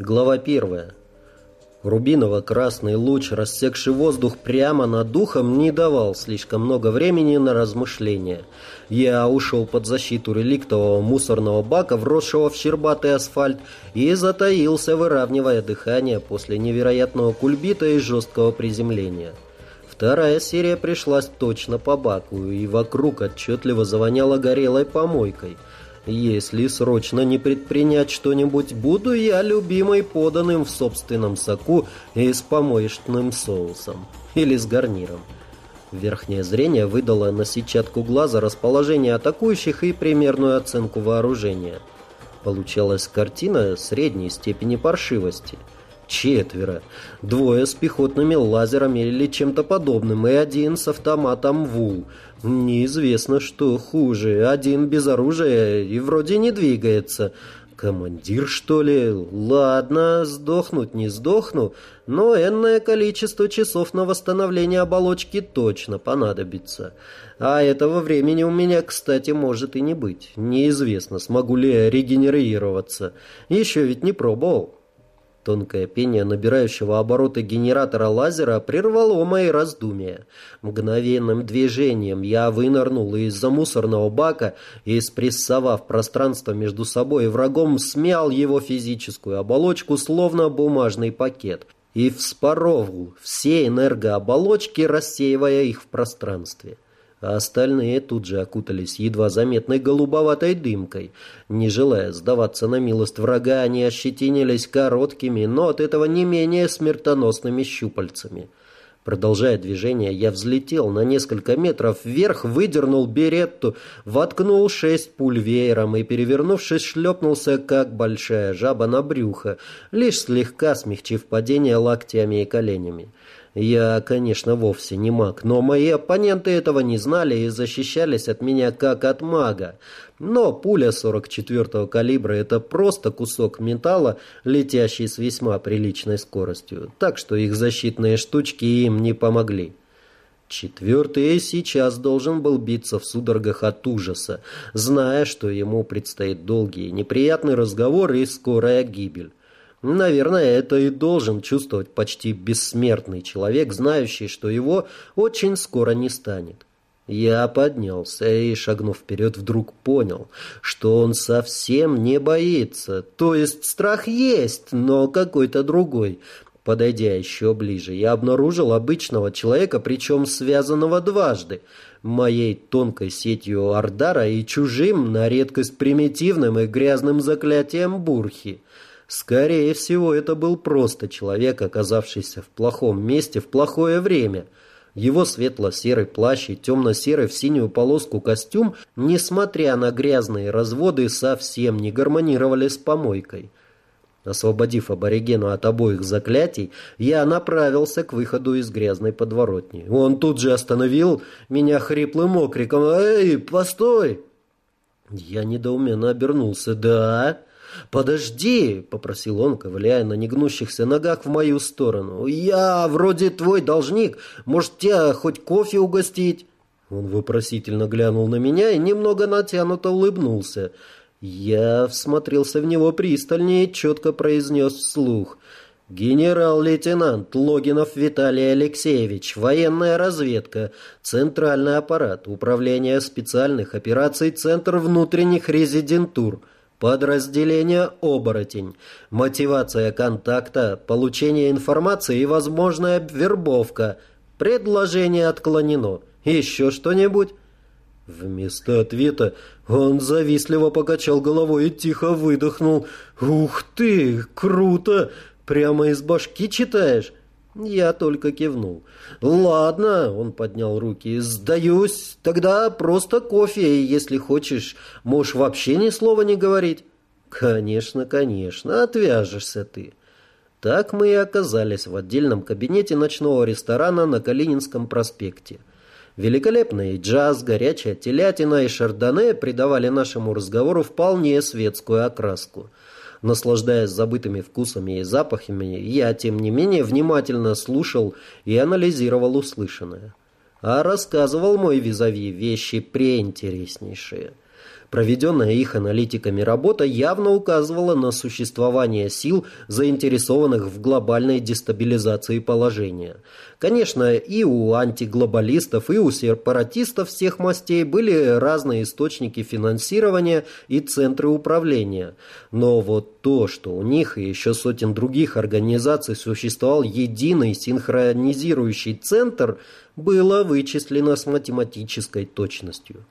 Глава первая. Рубиново-красный луч, рассекший воздух прямо над духом, не давал слишком много времени на размышления. Я ушел под защиту реликтового мусорного бака, вросшего в щербатый асфальт, и затаился, выравнивая дыхание после невероятного кульбита и жесткого приземления. Вторая серия пришлась точно по баку, и вокруг отчетливо завоняло горелой помойкой – если срочно не предпринять что-нибудь, буду я любимой поданным в собственном соку и с помоечным соусом. Или с гарниром. Верхнее зрение выдало на сетчатку глаза расположение атакующих и примерную оценку вооружения. Получалась картина средней степени паршивости – Четверо. Двое с пехотными лазерами или чем-то подобным, и один с автоматом ВУЛ. Неизвестно, что хуже. Один без оружия и вроде не двигается. Командир, что ли? Ладно, сдохнуть не сдохну, но энное количество часов на восстановление оболочки точно понадобится. А этого времени у меня, кстати, может и не быть. Неизвестно, смогу ли я регенерироваться. Еще ведь не пробовал. Тонкое пение набирающего обороты генератора лазера прервало мои раздумья. Мгновенным движением я вынырнул из-за мусорного бака и, спрессовав пространство между собой и врагом, смял его физическую оболочку, словно бумажный пакет, и вспоровал все энергооболочки, рассеивая их в пространстве а остальные тут же окутались едва заметной голубоватой дымкой. Не желая сдаваться на милость врага, они ощетинились короткими, но от этого не менее смертоносными щупальцами. Продолжая движение, я взлетел на несколько метров вверх, выдернул беретту, воткнул шесть пуль веером и, перевернувшись, шлепнулся, как большая жаба на брюхо, лишь слегка смягчив падение локтями и коленями. Я, конечно, вовсе не маг, но мои оппоненты этого не знали и защищались от меня как от мага. Но пуля 44-го калибра – это просто кусок металла, летящий с весьма приличной скоростью, так что их защитные штучки им не помогли. Четвертый сейчас должен был биться в судорогах от ужаса, зная, что ему предстоит долгий неприятный разговор и скорая гибель. Наверное, это и должен чувствовать почти бессмертный человек, знающий, что его очень скоро не станет. Я поднялся и, шагнув вперед, вдруг понял, что он совсем не боится. То есть страх есть, но какой-то другой. Подойдя еще ближе, я обнаружил обычного человека, причем связанного дважды. Моей тонкой сетью Ардара и чужим, на редкость примитивным и грязным заклятием Бурхи. Скорее всего, это был просто человек, оказавшийся в плохом месте в плохое время. Его светло-серый плащ и темно-серый в синюю полоску костюм, несмотря на грязные разводы, совсем не гармонировали с помойкой. Освободив аборигену от обоих заклятий, я направился к выходу из грязной подворотни. Он тут же остановил меня хриплым окриком «Эй, постой!» Я недоуменно обернулся. «Да?» «Подожди!» — попросил он, ковыляя на негнущихся ногах в мою сторону. «Я вроде твой должник. Может, тебя хоть кофе угостить?» Он вопросительно глянул на меня и немного натянуто улыбнулся. Я всмотрелся в него пристальнее и четко произнес вслух. «Генерал-лейтенант Логинов Виталий Алексеевич, военная разведка, центральный аппарат, управление специальных операций, Центр внутренних резидентур». Подразделение «Оборотень». Мотивация контакта, получение информации и возможная вербовка. Предложение отклонено. Еще что-нибудь? Вместо ответа он завистливо покачал головой и тихо выдохнул. «Ух ты, круто! Прямо из башки читаешь?» Я только кивнул. «Ладно», — он поднял руки, — «сдаюсь. Тогда просто кофе, если хочешь. Можешь вообще ни слова не говорить». «Конечно, конечно, отвяжешься ты». Так мы и оказались в отдельном кабинете ночного ресторана на Калининском проспекте. Великолепный джаз, горячая телятина и шардоне придавали нашему разговору вполне светскую окраску — Наслаждаясь забытыми вкусами и запахами, я, тем не менее, внимательно слушал и анализировал услышанное. А рассказывал мой визави вещи преинтереснейшие. Проведенная их аналитиками работа явно указывала на существование сил, заинтересованных в глобальной дестабилизации положения. Конечно, и у антиглобалистов, и у сепаратистов всех мастей были разные источники финансирования и центры управления. Но вот то, что у них и еще сотен других организаций существовал единый синхронизирующий центр, было вычислено с математической точностью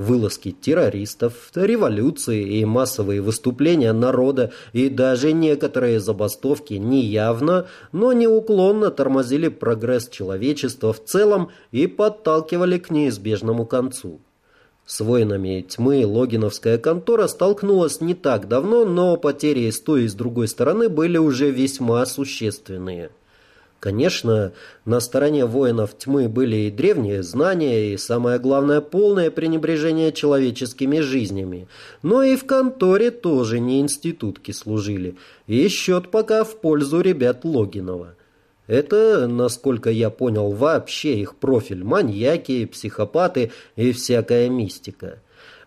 вылазки террористов, революции и массовые выступления народа и даже некоторые забастовки неявно, но неуклонно тормозили прогресс человечества в целом и подталкивали к неизбежному концу. С воинами тьмы логиновская контора столкнулась не так давно, но потери с той и с другой стороны были уже весьма существенные. Конечно, на стороне воинов тьмы были и древние знания, и, самое главное, полное пренебрежение человеческими жизнями. Но и в конторе тоже не институтки служили, и счет пока в пользу ребят Логинова. Это, насколько я понял, вообще их профиль – маньяки, психопаты и всякая мистика.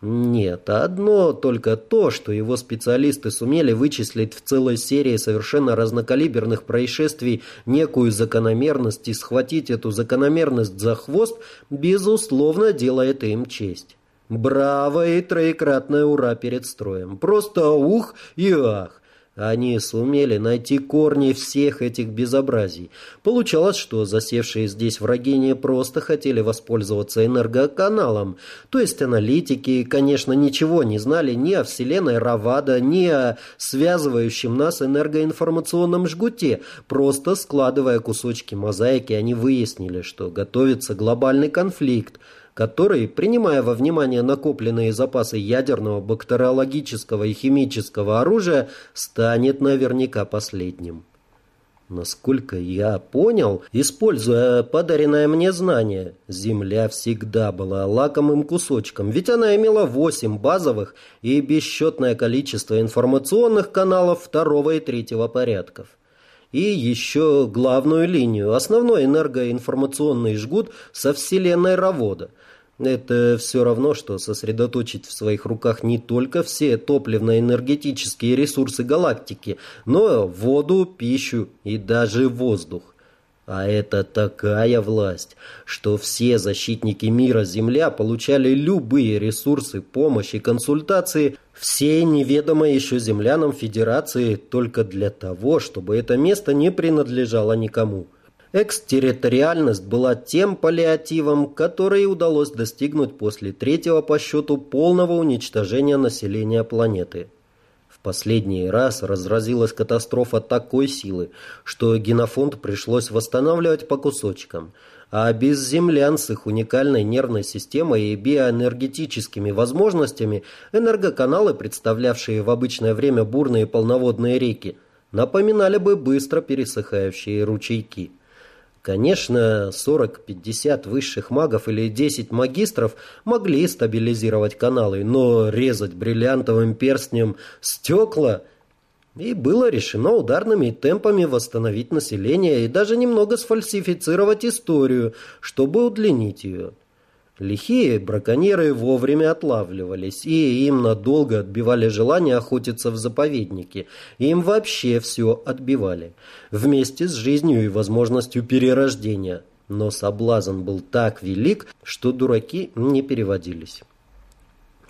Нет, одно только то, что его специалисты сумели вычислить в целой серии совершенно разнокалиберных происшествий некую закономерность и схватить эту закономерность за хвост, безусловно, делает им честь. Браво и троекратное ура перед строем. Просто ух и ах. Они сумели найти корни всех этих безобразий. Получалось, что засевшие здесь враги не просто хотели воспользоваться энергоканалом. То есть аналитики, конечно, ничего не знали ни о вселенной Равада, ни о связывающем нас энергоинформационном жгуте. Просто складывая кусочки мозаики, они выяснили, что готовится глобальный конфликт – который, принимая во внимание накопленные запасы ядерного, бактериологического и химического оружия, станет наверняка последним. Насколько я понял, используя подаренное мне знание, Земля всегда была лакомым кусочком, ведь она имела восемь базовых и бесчетное количество информационных каналов второго и третьего порядков. И еще главную линию, основной энергоинформационный жгут со вселенной Равода – это все равно, что сосредоточить в своих руках не только все топливно-энергетические ресурсы галактики, но воду, пищу и даже воздух. А это такая власть, что все защитники мира Земля получали любые ресурсы, помощь и консультации всей неведомой еще землянам Федерации только для того, чтобы это место не принадлежало никому. Экстерриториальность была тем паллиативом, который удалось достигнуть после третьего по счету полного уничтожения населения планеты. Последний раз разразилась катастрофа такой силы, что генофонд пришлось восстанавливать по кусочкам, а без землян с их уникальной нервной системой и биоэнергетическими возможностями энергоканалы, представлявшие в обычное время бурные полноводные реки, напоминали бы быстро пересыхающие ручейки. Конечно, 40-50 высших магов или 10 магистров могли стабилизировать каналы, но резать бриллиантовым перстнем стекла... И было решено ударными темпами восстановить население и даже немного сфальсифицировать историю, чтобы удлинить ее. Лихие браконьеры вовремя отлавливались, и им надолго отбивали желание охотиться в заповеднике. Им вообще все отбивали. Вместе с жизнью и возможностью перерождения. Но соблазн был так велик, что дураки не переводились.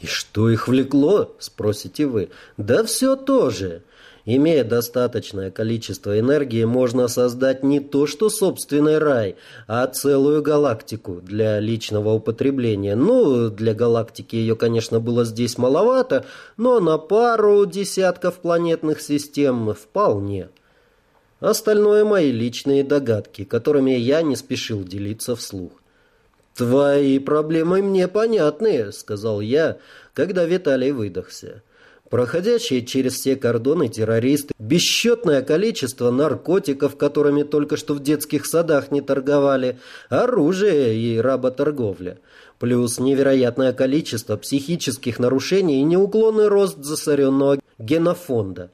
«И что их влекло?» – спросите вы. «Да все то же. Имея достаточное количество энергии, можно создать не то что собственный рай, а целую галактику для личного употребления. Ну, для галактики ее, конечно, было здесь маловато, но на пару десятков планетных систем вполне. Остальное мои личные догадки, которыми я не спешил делиться вслух. «Твои проблемы мне понятны», — сказал я, когда Виталий выдохся проходящие через все кордоны террористы, бесчетное количество наркотиков, которыми только что в детских садах не торговали, оружие и работорговля, плюс невероятное количество психических нарушений и неуклонный рост засоренного генофонда.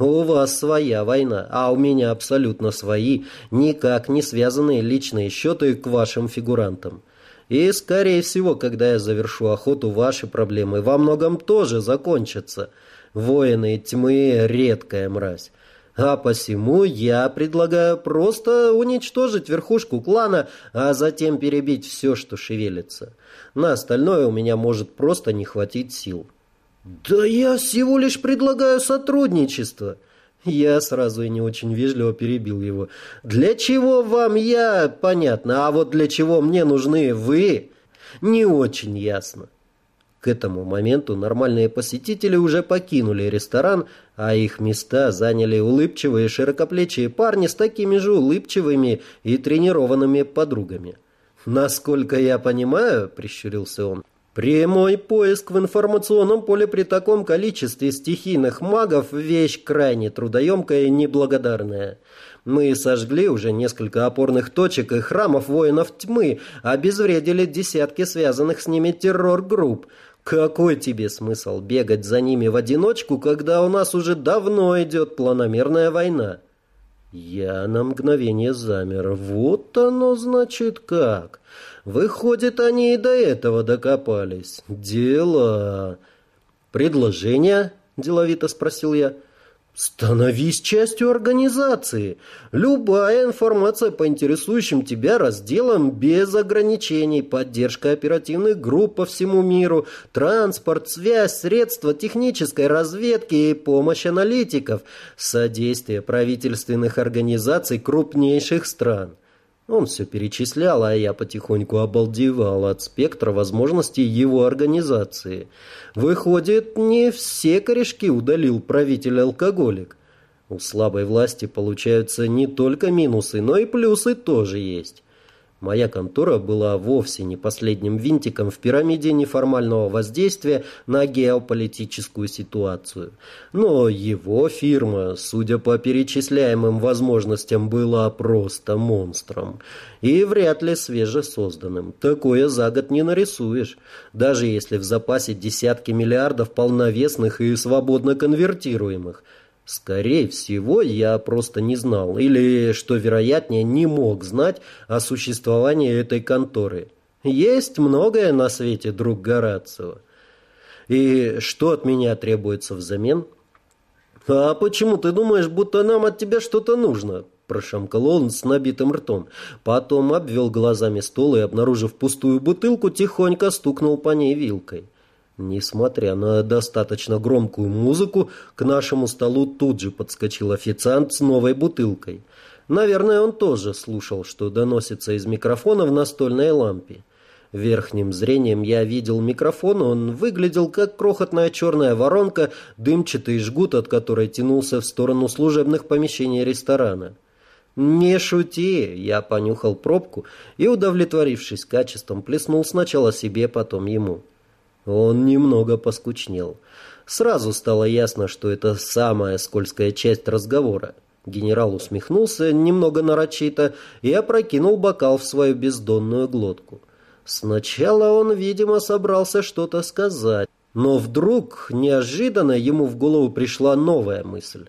У вас своя война, а у меня абсолютно свои, никак не связанные личные счеты к вашим фигурантам. И, скорее всего, когда я завершу охоту, ваши проблемы во многом тоже закончатся. Воины тьмы — редкая мразь. А посему я предлагаю просто уничтожить верхушку клана, а затем перебить все, что шевелится. На остальное у меня может просто не хватить сил. «Да я всего лишь предлагаю сотрудничество». Я сразу и не очень вежливо перебил его. «Для чего вам я, понятно, а вот для чего мне нужны вы, не очень ясно». К этому моменту нормальные посетители уже покинули ресторан, а их места заняли улыбчивые широкоплечие парни с такими же улыбчивыми и тренированными подругами. «Насколько я понимаю», — прищурился он, Прямой поиск в информационном поле при таком количестве стихийных магов – вещь крайне трудоемкая и неблагодарная. Мы сожгли уже несколько опорных точек и храмов воинов тьмы, обезвредили десятки связанных с ними террор-групп. Какой тебе смысл бегать за ними в одиночку, когда у нас уже давно идет планомерная война? Я на мгновение замер. Вот оно значит как. Выходит, они и до этого докопались. Дело. Предложение? Деловито спросил я. Становись частью организации. Любая информация по интересующим тебя разделам без ограничений, поддержка оперативных групп по всему миру, транспорт, связь, средства технической разведки и помощь аналитиков, содействие правительственных организаций крупнейших стран. Он все перечислял, а я потихоньку обалдевал от спектра возможностей его организации. Выходит, не все корешки удалил правитель-алкоголик. У слабой власти получаются не только минусы, но и плюсы тоже есть. Моя контора была вовсе не последним винтиком в пирамиде неформального воздействия на геополитическую ситуацию. Но его фирма, судя по перечисляемым возможностям, была просто монстром. И вряд ли свежесозданным. Такое за год не нарисуешь. Даже если в запасе десятки миллиардов полновесных и свободно конвертируемых – Скорее всего, я просто не знал, или, что вероятнее, не мог знать о существовании этой конторы. Есть многое на свете, друг Горацио. И что от меня требуется взамен? А почему ты думаешь, будто нам от тебя что-то нужно? Прошамкал он с набитым ртом. Потом обвел глазами стол и, обнаружив пустую бутылку, тихонько стукнул по ней вилкой. Несмотря на достаточно громкую музыку, к нашему столу тут же подскочил официант с новой бутылкой. Наверное, он тоже слушал, что доносится из микрофона в настольной лампе. Верхним зрением я видел микрофон, он выглядел как крохотная черная воронка, дымчатый жгут, от которой тянулся в сторону служебных помещений ресторана. «Не шути!» Я понюхал пробку и, удовлетворившись качеством, плеснул сначала себе, потом ему. Он немного поскучнел. Сразу стало ясно, что это самая скользкая часть разговора. Генерал усмехнулся немного нарочито и опрокинул бокал в свою бездонную глотку. Сначала он, видимо, собрался что-то сказать, но вдруг неожиданно ему в голову пришла новая мысль.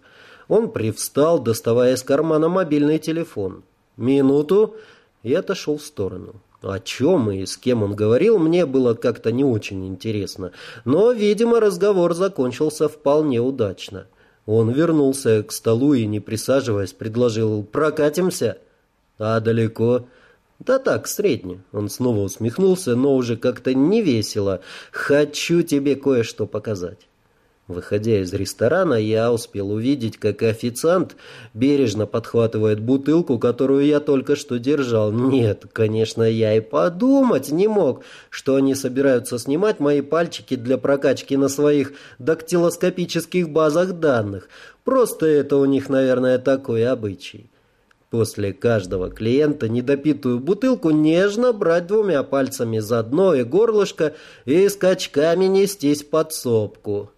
Он привстал, доставая из кармана мобильный телефон. «Минуту!» и отошел в сторону. О чем и с кем он говорил, мне было как-то не очень интересно. Но, видимо, разговор закончился вполне удачно. Он вернулся к столу и, не присаживаясь, предложил «Прокатимся?» «А далеко?» «Да так, средне». Он снова усмехнулся, но уже как-то невесело. «Хочу тебе кое-что показать». Выходя из ресторана, я успел увидеть, как официант бережно подхватывает бутылку, которую я только что держал. Нет, конечно, я и подумать не мог, что они собираются снимать мои пальчики для прокачки на своих дактилоскопических базах данных. Просто это у них, наверное, такой обычай. После каждого клиента недопитую бутылку нежно брать двумя пальцами за дно и горлышко и скачками нестись под сопку.